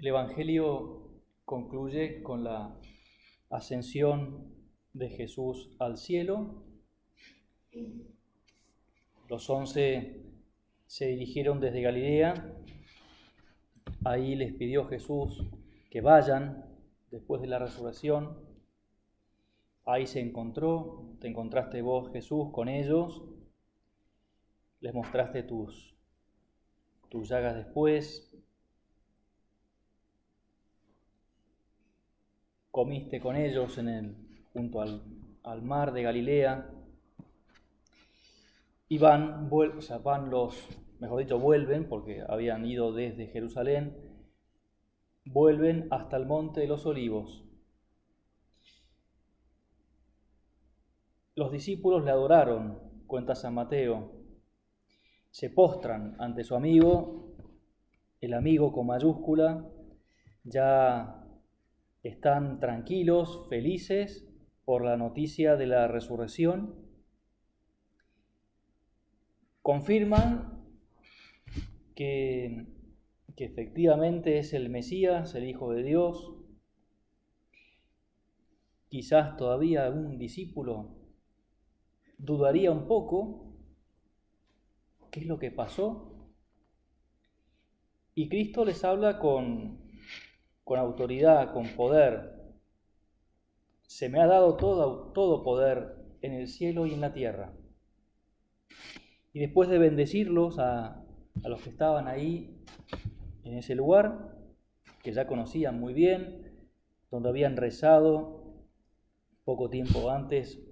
El Evangelio concluye con la ascensión de Jesús al cielo. Los once se dirigieron desde Galilea. Ahí les pidió Jesús que vayan después de la resurrección. Ahí se encontró, te encontraste vos Jesús con ellos, les mostraste tus, tus llagas después, comiste con ellos en el, junto al, al mar de Galilea, y van, o sea, van los, mejor dicho, vuelven, porque habían ido desde Jerusalén, vuelven hasta el monte de los olivos. Los discípulos le adoraron, cuenta San Mateo, se postran ante su amigo, el amigo con mayúscula, ya están tranquilos, felices por la noticia de la resurrección. Confirman que, que efectivamente es el Mesías, el Hijo de Dios. Quizás todavía algún discípulo dudaría un poco qué es lo que pasó. Y Cristo les habla con, con autoridad, con poder. Se me ha dado todo, todo poder en el cielo y en la tierra. Y después de bendecirlos a, a los que estaban ahí en ese lugar, que ya conocían muy bien, donde habían rezado poco tiempo antes,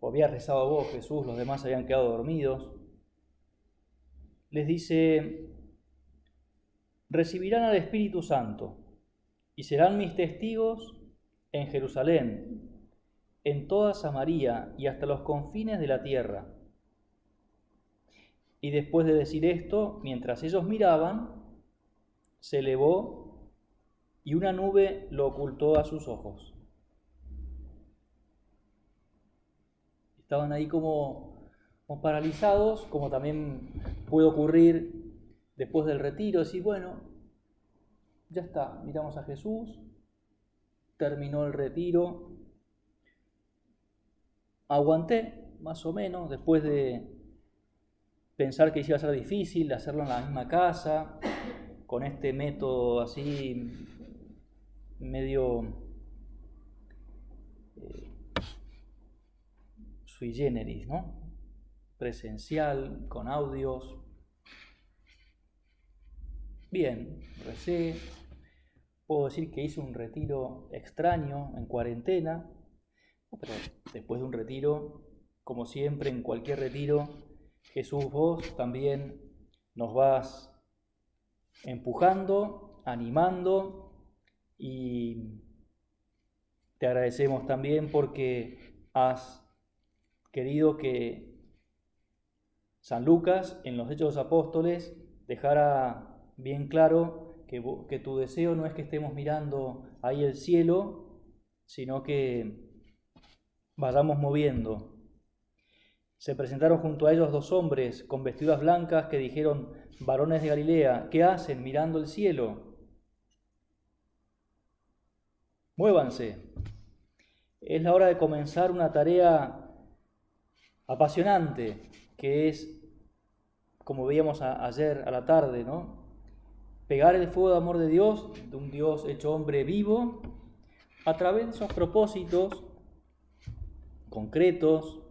o había rezado vos, Jesús, los demás habían quedado dormidos, les dice, recibirán al Espíritu Santo y serán mis testigos en Jerusalén, en toda Samaria y hasta los confines de la tierra. Y después de decir esto, mientras ellos miraban, se elevó y una nube lo ocultó a sus ojos. Estaban ahí como, paralizados, como también puede ocurrir después del retiro, decir, bueno, ya está, miramos a Jesús, terminó el retiro, aguanté más o menos después de pensar que iba a ser difícil hacerlo en la misma casa, con este método así medio eh, sui generis, ¿no? Presencial, con audios, Bien, recé. Puedo decir que hice un retiro extraño en cuarentena, pero después de un retiro, como siempre en cualquier retiro, Jesús vos también nos vas empujando, animando y te agradecemos también porque has querido que San Lucas en los Hechos de los Apóstoles dejara bien claro que, tu deseo no es que estemos mirando ahí el cielo, sino que vayamos moviendo. Se presentaron junto a ellos dos hombres con vestiduras blancas que dijeron, varones de Galilea, ¿qué hacen mirando el cielo? Muévanse. Es la hora de comenzar una tarea apasionante, que es, como veíamos ayer a la tarde, ¿no? Pegar el fuego de amor de Dios, de un Dios hecho hombre vivo, a través de esos propósitos concretos,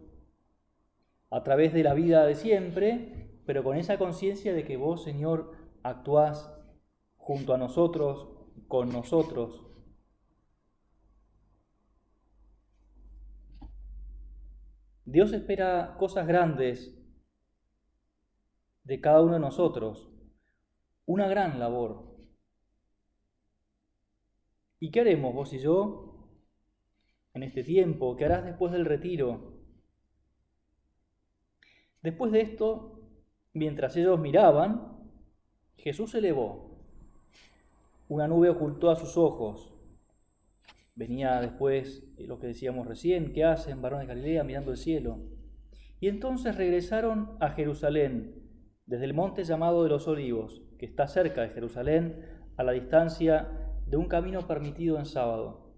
a través de la vida de siempre, pero con esa conciencia de que vos, Señor, actuás junto a nosotros, con nosotros. Dios espera cosas grandes de cada uno de nosotros una gran labor. ¿Y qué haremos vos y yo en este tiempo? ¿Qué harás después del retiro? Después de esto, mientras ellos miraban, Jesús se elevó. Una nube ocultó a sus ojos. Venía después lo que decíamos recién, ¿qué hacen varones de Galilea mirando el cielo? Y entonces regresaron a Jerusalén, desde el monte llamado de los olivos que está cerca de Jerusalén, a la distancia de un camino permitido en sábado.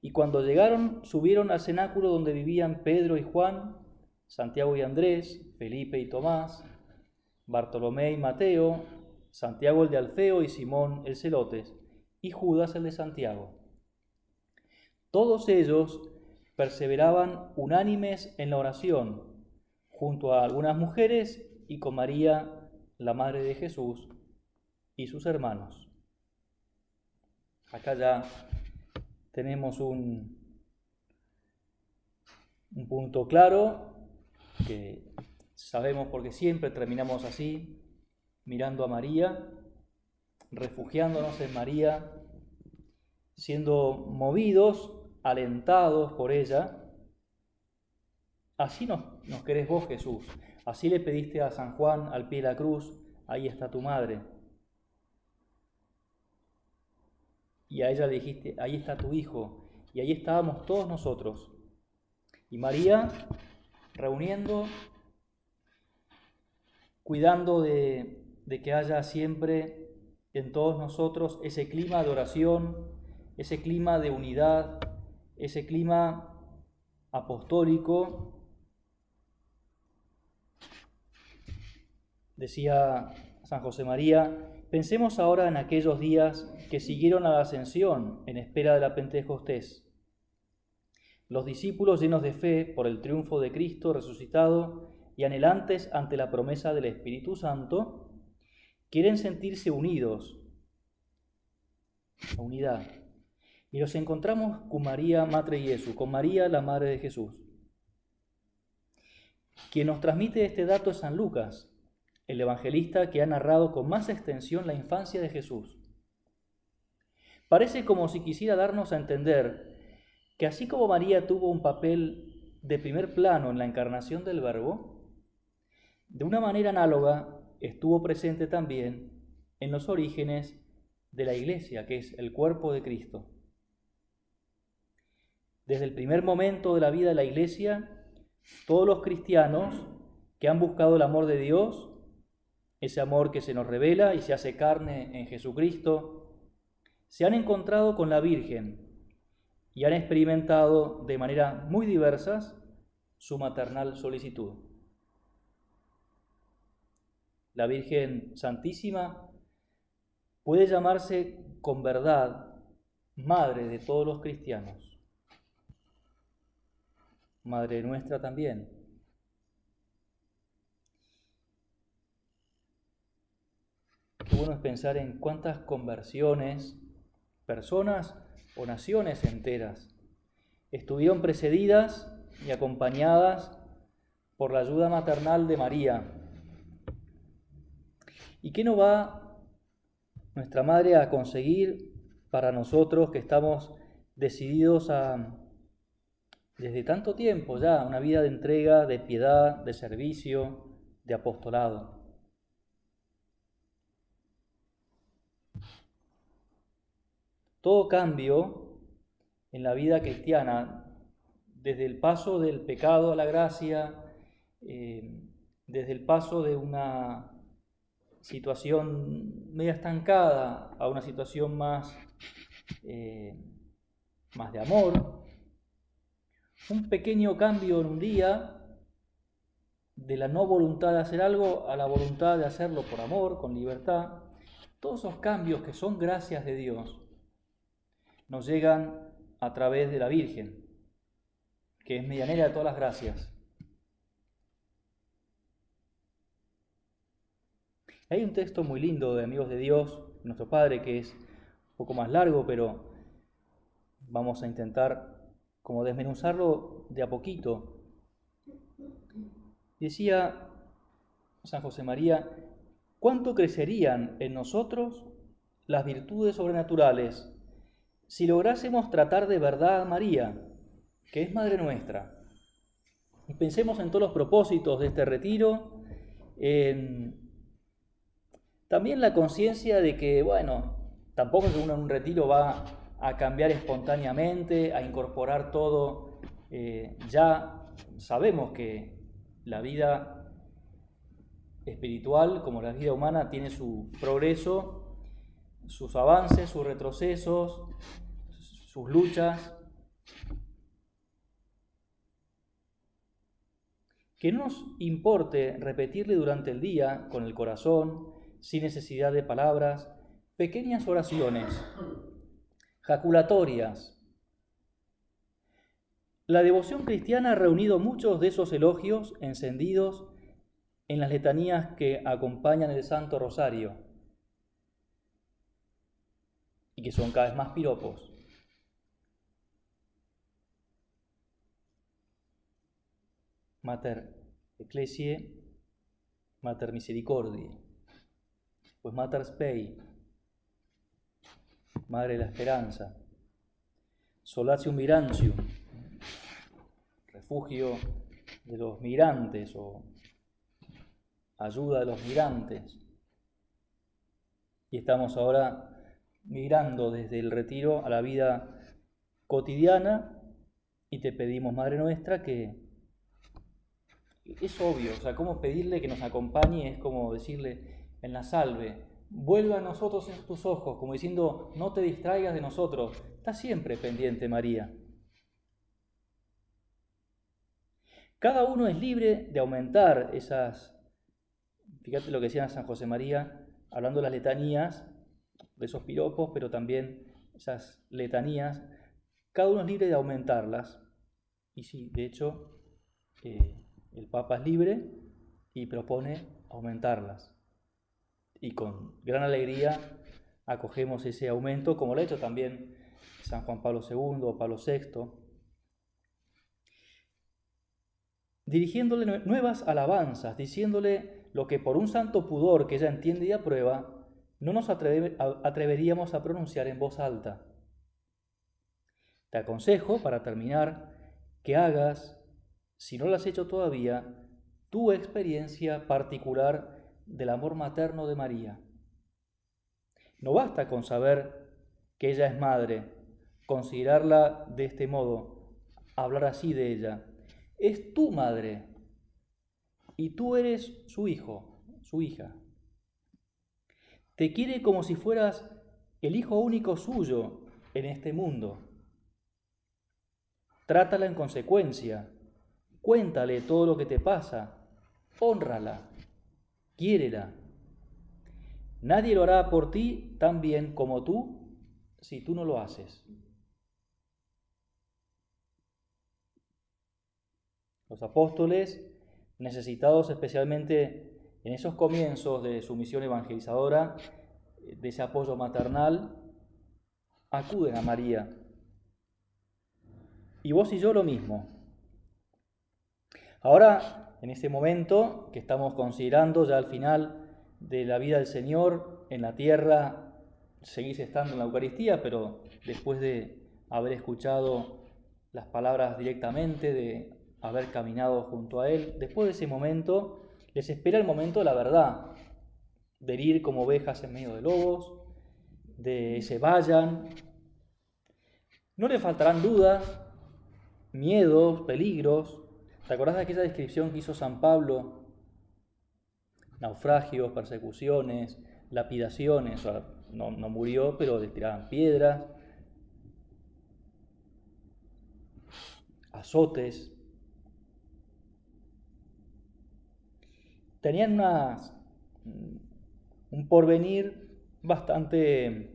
Y cuando llegaron, subieron al cenáculo donde vivían Pedro y Juan, Santiago y Andrés, Felipe y Tomás, Bartolomé y Mateo, Santiago el de Alfeo y Simón el Celotes, y Judas el de Santiago. Todos ellos perseveraban unánimes en la oración, junto a algunas mujeres y con María, la Madre de Jesús, y sus hermanos. Acá ya tenemos un, un punto claro que sabemos porque siempre terminamos así, mirando a María, refugiándonos en María, siendo movidos, alentados por ella. Así nos, nos querés vos, Jesús. Así le pediste a San Juan al pie de la cruz, ahí está tu madre. Y a ella le dijiste, ahí está tu hijo. Y ahí estábamos todos nosotros. Y María reuniendo, cuidando de, de que haya siempre en todos nosotros ese clima de oración, ese clima de unidad, ese clima apostólico Decía San José María, pensemos ahora en aquellos días que siguieron a la ascensión en espera de la Pentecostés. Los discípulos llenos de fe por el triunfo de Cristo resucitado y anhelantes ante la promesa del Espíritu Santo, quieren sentirse unidos, la unidad. Y los encontramos con María, Madre Jesús, con María, la Madre de Jesús. Quien nos transmite este dato es San Lucas, el evangelista que ha narrado con más extensión la infancia de Jesús. Parece como si quisiera darnos a entender que así como María tuvo un papel de primer plano en la encarnación del Verbo, de una manera análoga estuvo presente también en los orígenes de la Iglesia, que es el cuerpo de Cristo. Desde el primer momento de la vida de la Iglesia, todos los cristianos que han buscado el amor de Dios ese amor que se nos revela y se hace carne en Jesucristo, se han encontrado con la Virgen y han experimentado de manera muy diversas su maternal solicitud. La Virgen Santísima puede llamarse con verdad Madre de todos los cristianos, Madre nuestra también. Qué bueno es pensar en cuántas conversiones, personas o naciones enteras estuvieron precedidas y acompañadas por la ayuda maternal de María. ¿Y qué nos va nuestra Madre a conseguir para nosotros que estamos decididos a, desde tanto tiempo ya, una vida de entrega, de piedad, de servicio, de apostolado? Todo cambio en la vida cristiana, desde el paso del pecado a la gracia, eh, desde el paso de una situación media estancada a una situación más, eh, más de amor, un pequeño cambio en un día de la no voluntad de hacer algo a la voluntad de hacerlo por amor, con libertad, todos esos cambios que son gracias de Dios, nos llegan a través de la Virgen, que es medianera de todas las gracias. Hay un texto muy lindo de Amigos de Dios, nuestro Padre, que es un poco más largo, pero vamos a intentar como desmenuzarlo de a poquito. Decía San José María, ¿cuánto crecerían en nosotros las virtudes sobrenaturales si lográsemos tratar de verdad a María, que es Madre nuestra, y pensemos en todos los propósitos de este retiro, en también la conciencia de que, bueno, tampoco es que uno en un retiro va a cambiar espontáneamente, a incorporar todo, eh, ya sabemos que la vida espiritual, como la vida humana, tiene su progreso sus avances, sus retrocesos, sus luchas. Que no nos importe repetirle durante el día con el corazón, sin necesidad de palabras, pequeñas oraciones, jaculatorias. La devoción cristiana ha reunido muchos de esos elogios encendidos en las letanías que acompañan el Santo Rosario y que son cada vez más piropos. Mater Ecclesiae, Mater Misericordiae, pues Mater Spei, Madre de la Esperanza, Solatium Mirantium, refugio de los migrantes o ayuda de los migrantes. Y estamos ahora migrando desde el retiro a la vida cotidiana y te pedimos, Madre nuestra, que es obvio, o sea, cómo pedirle que nos acompañe es como decirle en la salve, vuelva a nosotros en tus ojos, como diciendo, no te distraigas de nosotros, está siempre pendiente María. Cada uno es libre de aumentar esas, fíjate lo que decía San José María, hablando de las letanías, de esos piropos, pero también esas letanías, cada uno es libre de aumentarlas. Y sí, de hecho, eh, el Papa es libre y propone aumentarlas. Y con gran alegría acogemos ese aumento, como lo ha hecho también San Juan Pablo II o Pablo VI, dirigiéndole nuevas alabanzas, diciéndole lo que por un santo pudor que ella entiende y aprueba, no nos atreveríamos a pronunciar en voz alta. Te aconsejo, para terminar, que hagas si no lo has hecho todavía, tu experiencia particular del amor materno de María. No basta con saber que ella es madre, considerarla de este modo, hablar así de ella. Es tu madre y tú eres su hijo, su hija. Te quiere como si fueras el hijo único suyo en este mundo. Trátala en consecuencia, Cuéntale todo lo que te pasa. Honrala. Quiérela. Nadie lo hará por ti tan bien como tú si tú no lo haces. Los apóstoles, necesitados especialmente en esos comienzos de su misión evangelizadora, de ese apoyo maternal, acuden a María. Y vos y yo lo mismo. Ahora, en este momento que estamos considerando ya al final de la vida del Señor en la tierra, seguís estando en la Eucaristía, pero después de haber escuchado las palabras directamente, de haber caminado junto a Él, después de ese momento les espera el momento de la verdad, de ir como ovejas en medio de lobos, de se vayan. No le faltarán dudas, miedos, peligros, ¿Te acordás de aquella descripción que hizo San Pablo? Naufragios, persecuciones, lapidaciones, no, no murió, pero le tiraban piedras, azotes. Tenían un porvenir bastante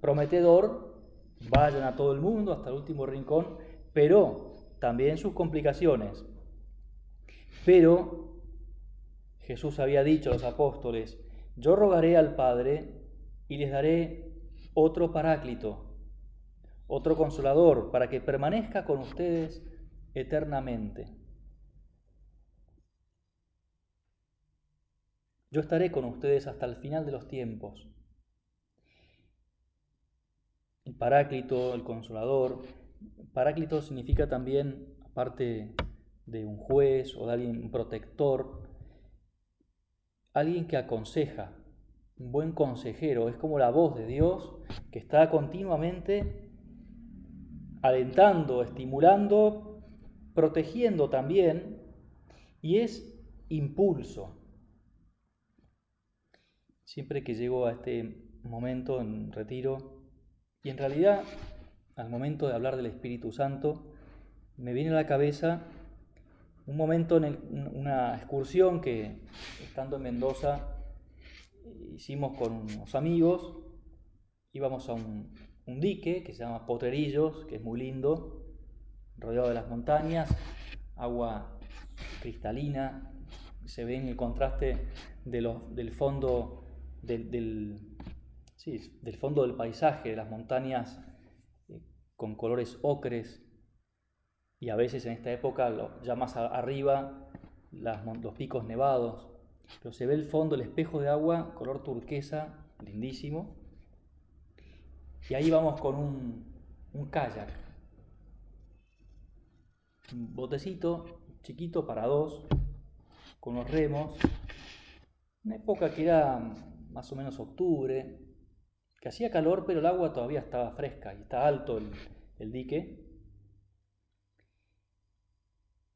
prometedor, vayan a todo el mundo, hasta el último rincón, pero también sus complicaciones. Pero Jesús había dicho a los apóstoles, yo rogaré al Padre y les daré otro paráclito, otro consolador, para que permanezca con ustedes eternamente. Yo estaré con ustedes hasta el final de los tiempos. El paráclito, el consolador, Paráclito significa también, aparte de un juez o de alguien, un protector, alguien que aconseja, un buen consejero, es como la voz de Dios que está continuamente alentando, estimulando, protegiendo también, y es impulso. Siempre que llego a este momento en retiro y en realidad al momento de hablar del Espíritu Santo me viene a la cabeza un momento en una excursión que estando en Mendoza hicimos con unos amigos, íbamos a un, un dique que se llama Potrerillos, que es muy lindo, rodeado de las montañas, agua cristalina, se ve en el contraste del fondo del, del, fondo del paisaje, de las montañas con colores ocres y a veces en esta época, ya más arriba, los picos nevados, pero se ve el fondo, el espejo de agua, color turquesa, lindísimo. Y ahí vamos con un, un kayak, un botecito chiquito para dos, con los remos. Una época que era más o menos octubre, que hacía calor, pero el agua todavía estaba fresca y está alto el, el dique.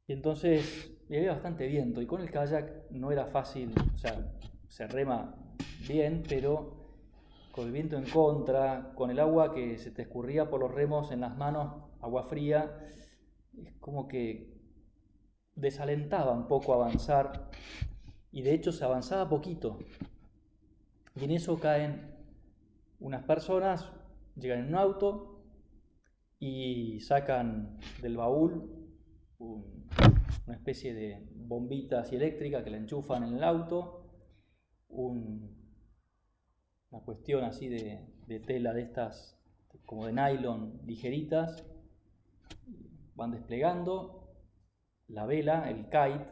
Y entonces había bastante viento y con el kayak no era fácil, o sea, se rema bien, pero con el viento en contra, con el agua que se te escurría por los remos en las manos, agua fría, es como que desalentaba un poco avanzar y de hecho se avanzaba poquito. Y en eso caen unas personas, llegan en un auto y sacan del baúl una especie de bombita así eléctrica que la enchufan en el auto, una cuestión así de, de tela de estas como de nylon ligeritas, van desplegando la vela, el kite,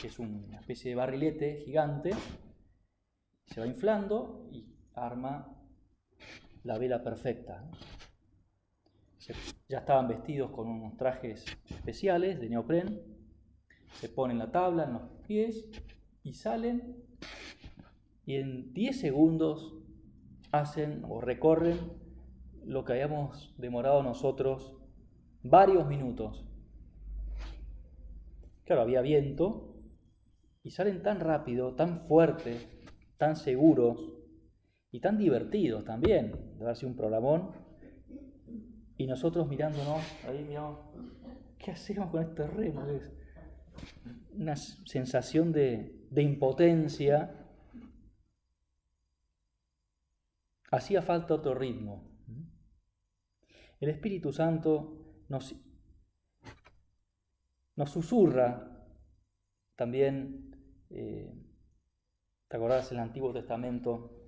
que es una especie de barrilete gigante, se va inflando y arma la vela perfecta. ya estaban vestidos con unos trajes especiales de neopren, se ponen la tabla en los pies y salen y en 10 segundos hacen o recorren lo que habíamos demorado nosotros varios minutos. Claro, había viento y salen tan rápido, tan fuertes, tan seguros y tan divertidos también. De haber un programón. Y nosotros mirándonos, ahí miramos, ¿qué hacemos con este remo? Una sensación de, de impotencia. Hacía falta otro ritmo. El Espíritu Santo nos nos susurra también, eh, ¿te acordás el Antiguo Testamento?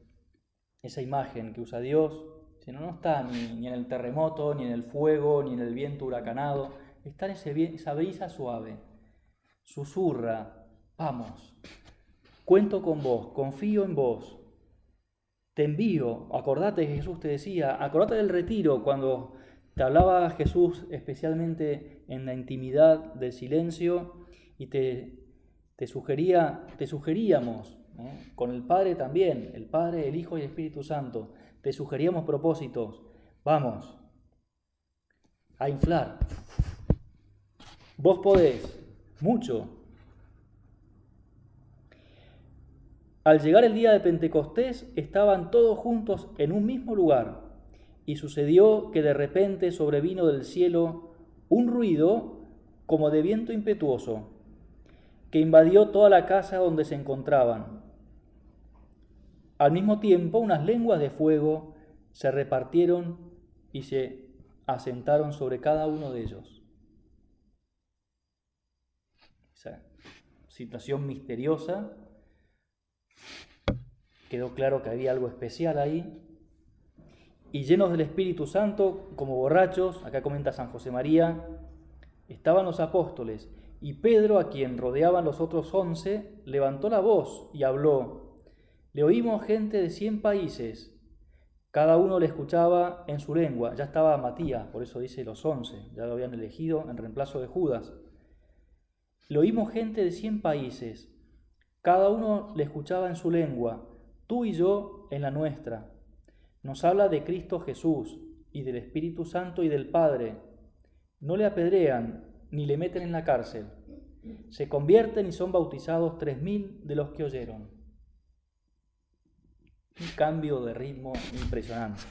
Esa imagen que usa Dios, si no, no está ni, en el terremoto, ni en el fuego, ni en el viento huracanado, está en ese, esa brisa suave. Susurra, vamos, cuento con vos, confío en vos, te envío, acordate que Jesús te decía, acordate del retiro cuando te hablaba Jesús especialmente en la intimidad del silencio y te, te, sugería, te sugeríamos, con el Padre también, el Padre, el Hijo y el Espíritu Santo, te sugeríamos propósitos. Vamos a inflar. Vos podés, mucho. Al llegar el día de Pentecostés estaban todos juntos en un mismo lugar. Y sucedió que de repente sobrevino del cielo un ruido como de viento impetuoso, que invadió toda la casa donde se encontraban. Al mismo tiempo unas lenguas de fuego se repartieron y se asentaron sobre cada uno de ellos. Esa situación misteriosa, quedó claro que había algo especial ahí, y llenos del Espíritu Santo, como borrachos, acá comenta San José María, estaban los apóstoles, y Pedro, a quien rodeaban los otros once, levantó la voz y habló. Le oímos gente de cien países, cada uno le escuchaba en su lengua, ya estaba Matías, por eso dice los once, ya lo habían elegido en reemplazo de Judas. Le oímos gente de cien países, cada uno le escuchaba en su lengua, tú y yo en la nuestra. Nos habla de Cristo Jesús y del Espíritu Santo y del Padre. No le apedrean ni le meten en la cárcel. Se convierten y son bautizados tres mil de los que oyeron. Un cambio de ritmo impresionante.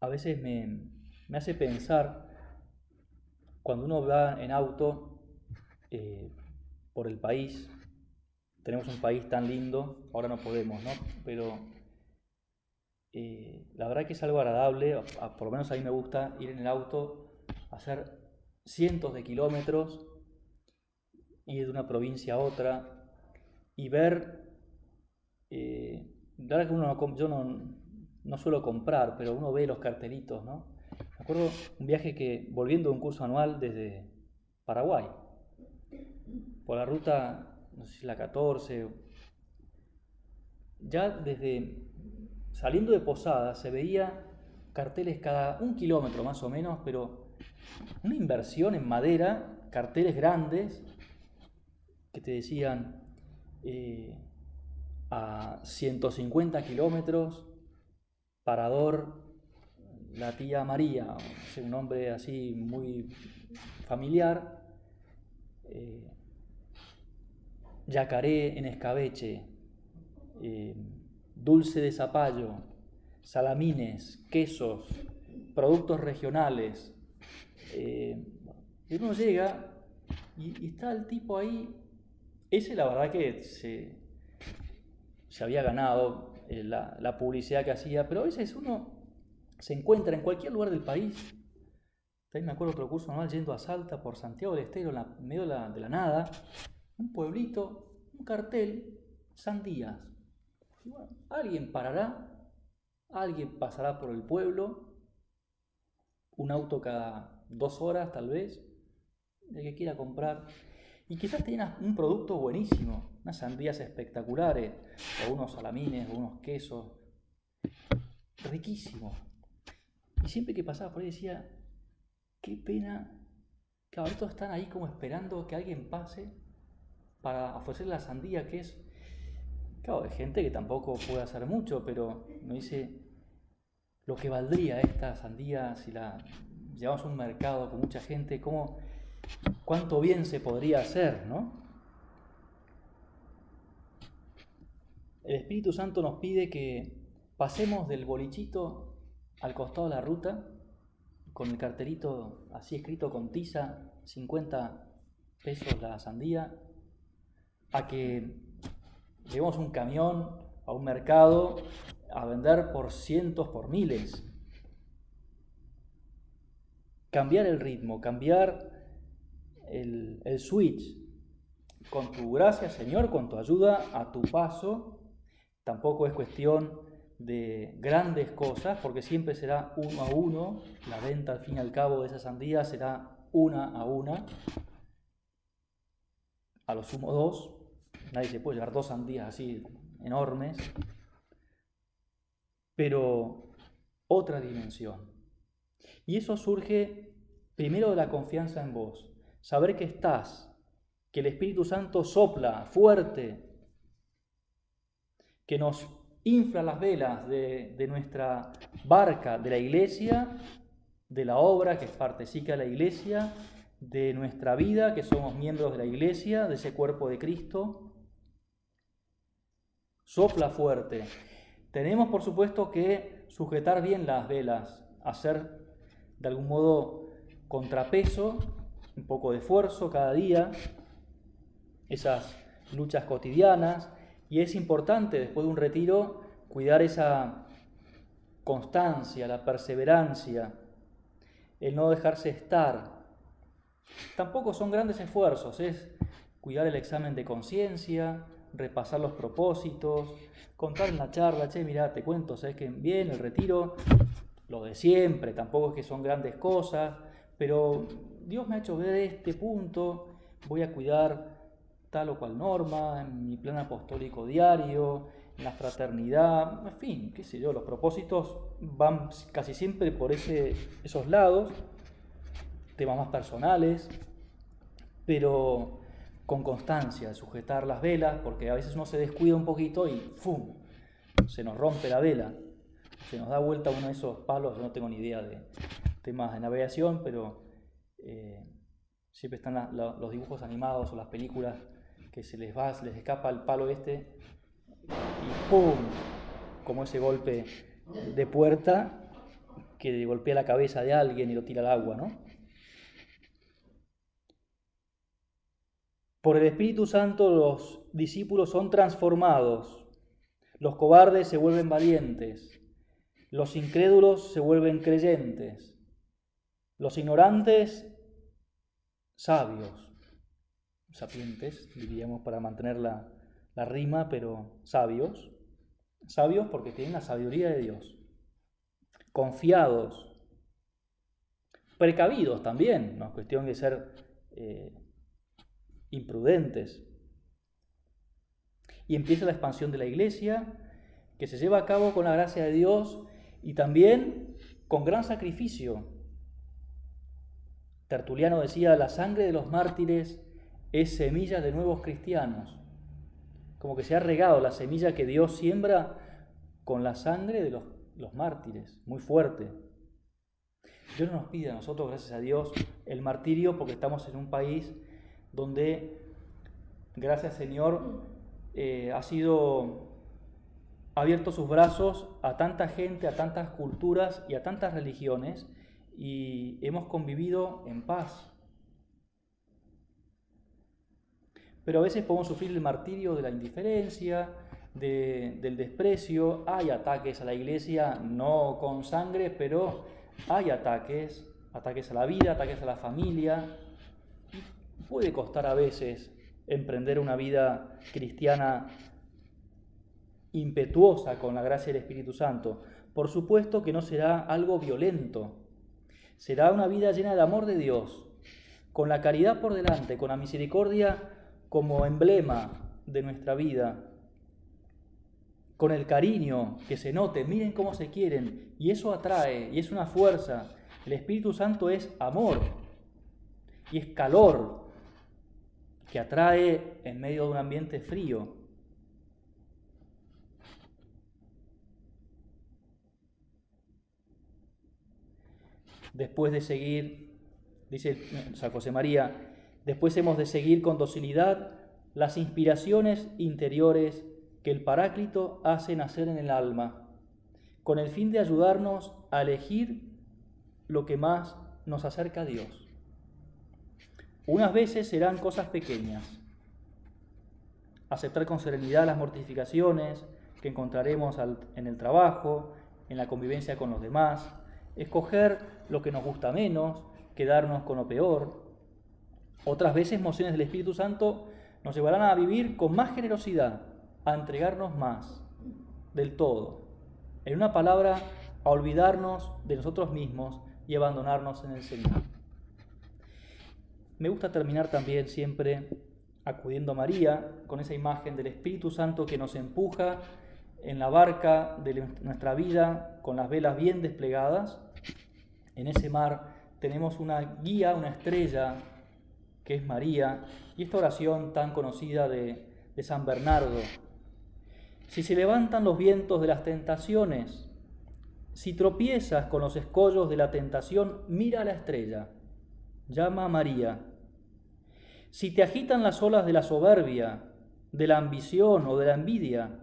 A veces me, hace pensar, cuando uno va en auto eh, por el país, tenemos un país tan lindo, ahora no podemos, ¿no? Pero eh, la verdad que es algo agradable, por lo menos a mí me gusta ir en el auto, hacer cientos de kilómetros, ir de una provincia a otra y ver, eh, que uno yo no, no, suelo comprar, pero uno ve los cartelitos, ¿no? Me acuerdo un viaje que, volviendo de un curso anual desde Paraguay, por la ruta, no sé si la 14, ya desde Saliendo de Posada se veía carteles cada un kilómetro más o menos, pero una inversión en madera, carteles grandes que te decían eh, a 150 kilómetros, parador la tía María, un nombre así muy familiar, eh, Yacaré en escabeche. Eh, dulce de zapallo, salamines, quesos, productos regionales. Eh, y uno llega y, está el tipo ahí. Ese la verdad que se, se había ganado eh, la, publicidad que hacía, pero a veces uno se encuentra en cualquier lugar del país. También me acuerdo otro curso anual yendo a Salta por Santiago del Estero, en, medio de la, de la nada, un pueblito, un cartel, sandías alguien parará, alguien pasará por el pueblo, un auto cada dos horas tal vez, el que quiera comprar. Y quizás tenga un producto buenísimo, unas sandías espectaculares, o unos salamines, o unos quesos, riquísimos. Y siempre que pasaba por ahí decía, qué pena que ahora están ahí como esperando que alguien pase para ofrecer la sandía que es Claro, hay gente que tampoco puede hacer mucho, pero me dice lo que valdría esta sandía si la llevamos a un mercado con mucha gente, cómo, cuánto bien se podría hacer, ¿no? El Espíritu Santo nos pide que pasemos del bolichito al costado de la ruta, con el cartelito así escrito con tiza, 50 pesos la sandía, a que llevamos un camión a un mercado a vender por cientos, por miles. Cambiar el ritmo, cambiar el, switch. Con tu gracia, Señor, con tu ayuda, a tu paso. Tampoco es cuestión de grandes cosas, porque siempre será uno a uno. La venta, al fin y al cabo, de esa sandía será una a una. A lo sumo dos, Nadie se puede llevar dos sandías así enormes. Pero otra dimensión. Y eso surge primero de la confianza en vos. Saber que estás, que el Espíritu Santo sopla fuerte, que nos infla las velas de, de, nuestra barca, de la iglesia, de la obra que es partecica de la iglesia, de nuestra vida, que somos miembros de la iglesia, de ese cuerpo de Cristo, sopla fuerte. Tenemos, por supuesto, que sujetar bien las velas, hacer de algún modo contrapeso, un poco de esfuerzo cada día, esas luchas cotidianas, y es importante después de un retiro cuidar esa constancia, la perseverancia, el no dejarse estar. Tampoco son grandes esfuerzos, es cuidar el examen de conciencia, repasar los propósitos, contar en la charla, che, mira, te cuento, sabes que bien, el retiro, lo de siempre, tampoco es que son grandes cosas, pero Dios me ha hecho ver este punto, voy a cuidar tal o cual norma, en mi plan apostólico diario, en la fraternidad, en fin, qué sé yo, los propósitos van casi siempre por ese, esos lados, temas más personales, pero con constancia, sujetar las velas, porque a veces uno se descuida un poquito y ¡fum! se nos rompe la vela, se nos da vuelta uno de esos palos, no tengo ni idea de temas de navegación, pero eh, Siempre están los dibujos animados o las películas que se les va, les escapa el palo este y ¡pum! Como ese golpe de puerta que golpea la cabeza de alguien y lo tira al agua, ¿no? Por el Espíritu Santo los discípulos son transformados, los cobardes se vuelven valientes, los incrédulos se vuelven creyentes, los ignorantes sabios, sapientes, diríamos para mantener la, rima, pero sabios, sabios porque tienen la sabiduría de Dios, confiados, precavidos también, no es cuestión de ser eh, imprudentes. Y empieza la expansión de la iglesia, que se lleva a cabo con la gracia de Dios y también con gran sacrificio. Tertuliano decía, la sangre de los mártires es semilla de nuevos cristianos. Como que se ha regado la semilla que Dios siembra con la sangre de los, los mártires, muy fuerte. Dios no nos pide a nosotros, gracias a Dios, el martirio porque estamos en un país donde, gracias Señor, eh, ha sido abierto sus brazos a tanta gente, a tantas culturas y a tantas religiones y hemos convivido en paz. Pero a veces podemos sufrir el martirio de la indiferencia, del desprecio. Hay ataques a la iglesia, no con sangre, pero hay ataques, ataques a la vida, ataques a la familia, puede costar a veces emprender una vida cristiana impetuosa con la gracia del Espíritu Santo. Por supuesto que no será algo violento, será una vida llena de amor de Dios, con la caridad por delante, con la misericordia como emblema de nuestra vida, con el cariño que se note, miren cómo se quieren, y eso atrae, y es una fuerza. El Espíritu Santo es amor, y es calor, que atrae en medio de un ambiente frío. Después de seguir, dice San José María, después hemos de seguir con docilidad las inspiraciones interiores que el Paráclito hace nacer en el alma, con el fin de ayudarnos a elegir lo que más nos acerca a Dios. Unas veces serán cosas pequeñas. Aceptar con serenidad las mortificaciones que encontraremos en el trabajo, en la convivencia con los demás, escoger lo que nos gusta menos, quedarnos con lo peor. Otras veces mociones del Espíritu Santo nos llevarán a vivir con más generosidad, a entregarnos más del todo. En una palabra, a olvidarnos de nosotros mismos y abandonarnos en el Señor. Me gusta terminar también siempre acudiendo a María con esa imagen del Espíritu Santo que nos empuja en la barca de nuestra vida con las velas bien desplegadas. En ese mar tenemos una guía, una estrella que es María y esta oración tan conocida de, San Bernardo. Si se levantan los vientos de las tentaciones, si tropiezas con los escollos de la tentación, mira a la estrella, llama a María si te agitan las olas de la soberbia, de la ambición o de la envidia,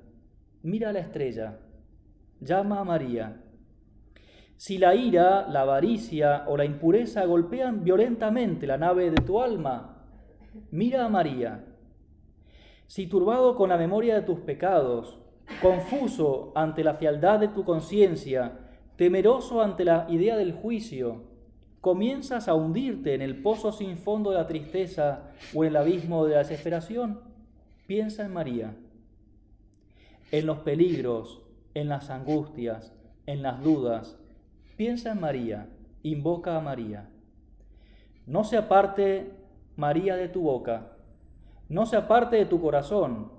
mira a la estrella, llama a María. Si la ira, la avaricia o la impureza golpean violentamente la nave de tu alma, mira a María. Si turbado con la memoria de tus pecados, confuso ante la fialdad de tu conciencia, temeroso ante la idea del juicio, comienzas a hundirte en el pozo sin fondo de la tristeza o en el abismo de la desesperación, piensa en María. En los peligros, en las angustias, en las dudas, piensa en María, invoca a María. No se aparte María de tu boca, no se aparte de tu corazón,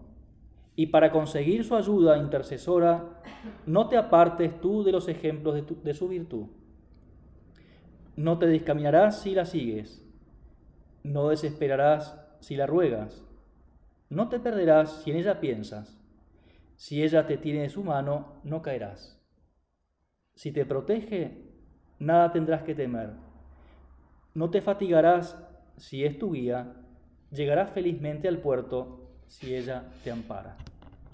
y para conseguir su ayuda intercesora, no te apartes tú de los ejemplos de, de su virtud. No te descaminarás si la sigues, no desesperarás si la ruegas, no te perderás si en ella piensas, si ella te tiene de su mano, no caerás. Si te protege, nada tendrás que temer, no te fatigarás si es tu guía, llegarás felizmente al puerto si ella te ampara.